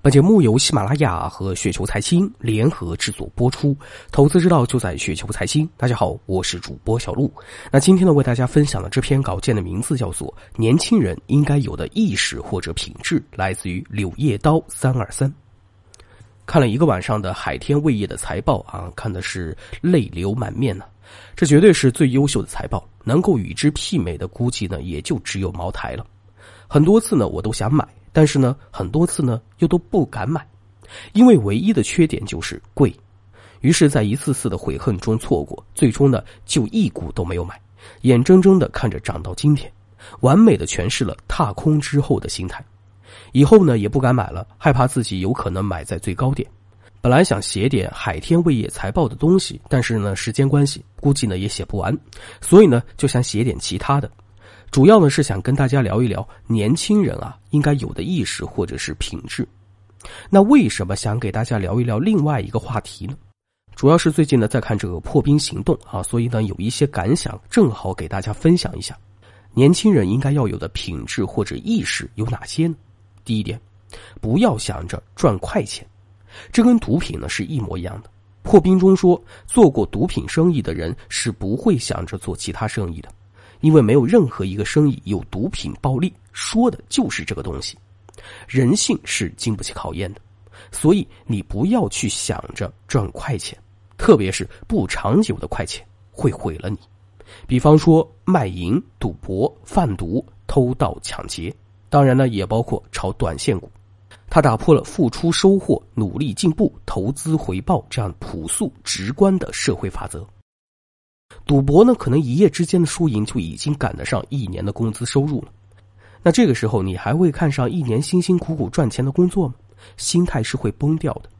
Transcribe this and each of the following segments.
本节目由喜马拉雅和雪球财经联合制作播出，投资之道就在雪球财经。大家好，我是主播小璐。那今天呢，为大家分享的这篇稿件的名字叫做《年轻人应该有的意识或者品质》，来自于柳叶刀三二三。看了一个晚上的海天味业的财报啊，看的是泪流满面呢。这绝对是最优秀的财报，能够与之媲美的，估计呢也就只有茅台了。很多次呢，我都想买。但是呢，很多次呢又都不敢买，因为唯一的缺点就是贵。于是，在一次次的悔恨中错过，最终呢就一股都没有买，眼睁睁的看着涨到今天，完美的诠释了踏空之后的心态。以后呢也不敢买了，害怕自己有可能买在最高点。本来想写点海天味业财报的东西，但是呢时间关系，估计呢也写不完，所以呢就想写点其他的。主要呢是想跟大家聊一聊年轻人啊应该有的意识或者是品质。那为什么想给大家聊一聊另外一个话题呢？主要是最近呢在看这个破冰行动啊，所以呢有一些感想，正好给大家分享一下。年轻人应该要有的品质或者意识有哪些呢？第一点，不要想着赚快钱，这跟毒品呢是一模一样的。破冰中说，做过毒品生意的人是不会想着做其他生意的。因为没有任何一个生意有毒品暴利，说的就是这个东西。人性是经不起考验的，所以你不要去想着赚快钱，特别是不长久的快钱，会毁了你。比方说卖淫、赌博、贩毒、偷盗、抢劫，当然呢也包括炒短线股。它打破了付出收获、努力进步、投资回报这样朴素直观的社会法则。赌博呢，可能一夜之间的输赢就已经赶得上一年的工资收入了。那这个时候，你还会看上一年辛辛苦苦赚钱的工作吗？心态是会崩掉的。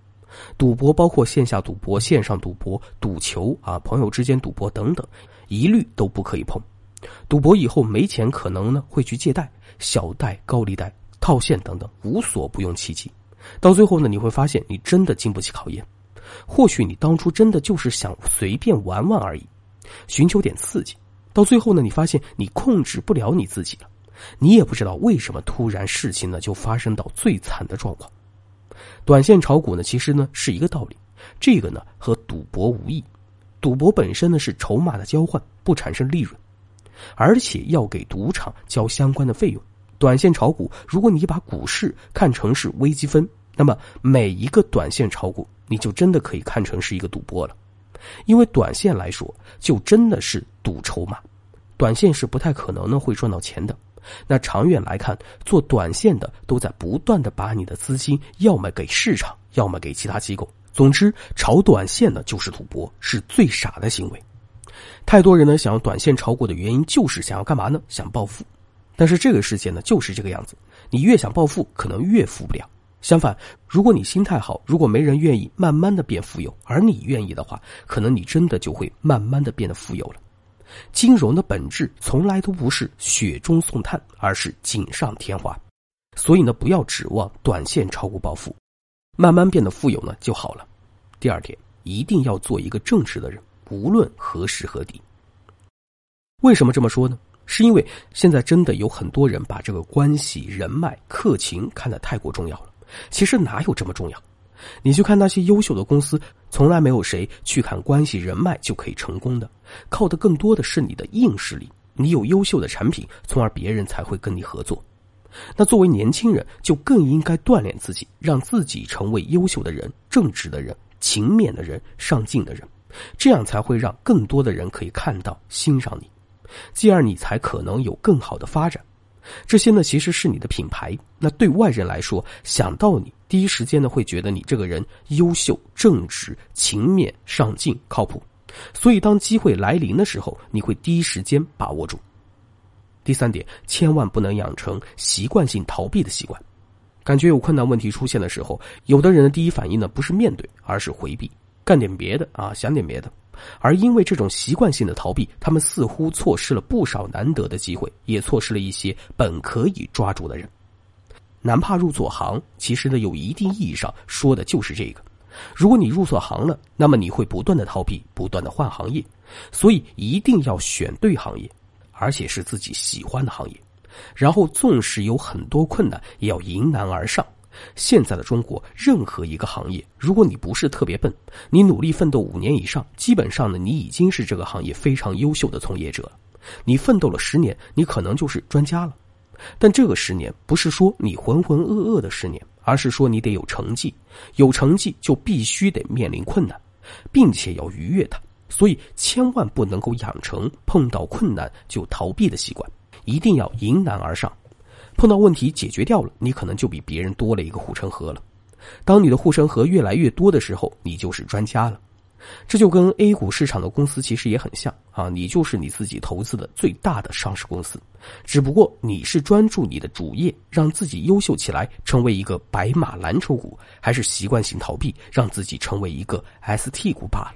赌博包括线下赌博、线上赌博、赌球啊，朋友之间赌博等等，一律都不可以碰。赌博以后没钱，可能呢会去借贷、小贷、高利贷、套现等等，无所不用其极。到最后呢，你会发现你真的经不起考验。或许你当初真的就是想随便玩玩而已。寻求点刺激，到最后呢，你发现你控制不了你自己了，你也不知道为什么突然事情呢就发生到最惨的状况。短线炒股呢，其实呢是一个道理，这个呢和赌博无异。赌博本身呢是筹码的交换，不产生利润，而且要给赌场交相关的费用。短线炒股，如果你把股市看成是微积分，那么每一个短线炒股，你就真的可以看成是一个赌博了。因为短线来说，就真的是赌筹码，短线是不太可能呢会赚到钱的。那长远来看，做短线的都在不断的把你的资金要么给市场，要么给其他机构。总之，炒短线呢就是赌博，是最傻的行为。太多人呢想要短线炒股的原因，就是想要干嘛呢？想暴富。但是这个世界呢就是这个样子，你越想暴富，可能越富不了。相反，如果你心态好，如果没人愿意慢慢的变富有，而你愿意的话，可能你真的就会慢慢的变得富有了。金融的本质从来都不是雪中送炭，而是锦上添花。所以呢，不要指望短线炒股暴富，慢慢变得富有呢就好了。第二点，一定要做一个正直的人，无论何时何地。为什么这么说呢？是因为现在真的有很多人把这个关系、人脉、客情看得太过重要了。其实哪有这么重要？你去看那些优秀的公司，从来没有谁去看关系人脉就可以成功的，靠的更多的是你的硬实力。你有优秀的产品，从而别人才会跟你合作。那作为年轻人，就更应该锻炼自己，让自己成为优秀的人、正直的人、勤勉的人、上进的人，这样才会让更多的人可以看到、欣赏你，继而你才可能有更好的发展。这些呢，其实是你的品牌。那对外人来说，想到你，第一时间呢，会觉得你这个人优秀、正直、勤勉、上进、靠谱。所以，当机会来临的时候，你会第一时间把握住。第三点，千万不能养成习惯性逃避的习惯。感觉有困难问题出现的时候，有的人的第一反应呢，不是面对，而是回避，干点别的啊，想点别的。而因为这种习惯性的逃避，他们似乎错失了不少难得的机会，也错失了一些本可以抓住的人。难怕入错行，其实呢，有一定意义上说的就是这个。如果你入错行了，那么你会不断的逃避，不断的换行业。所以一定要选对行业，而且是自己喜欢的行业。然后纵使有很多困难，也要迎难而上，现在的中国，任何一个行业，如果你不是特别笨，你努力奋斗五年以上，基本上呢，你已经是这个行业非常优秀的从业者了。你奋斗了十年，你可能就是专家了。但这个十年不是说你浑浑噩噩的十年，而是说你得有成绩，有成绩就必须得面临困难，并且要逾越它。所以千万不能够养成碰到困难就逃避的习惯，一定要迎难而上。碰到问题解决掉了，你可能就比别人多了一个护城河了。当你的护城河越来越多的时候，你就是专家了。这就跟 A 股市场的公司其实也很像啊，你就是你自己投资的最大的上市公司，只不过你是专注你的主业，让自己优秀起来，成为一个白马蓝筹股，还是习惯性逃避，让自己成为一个 ST 股罢了。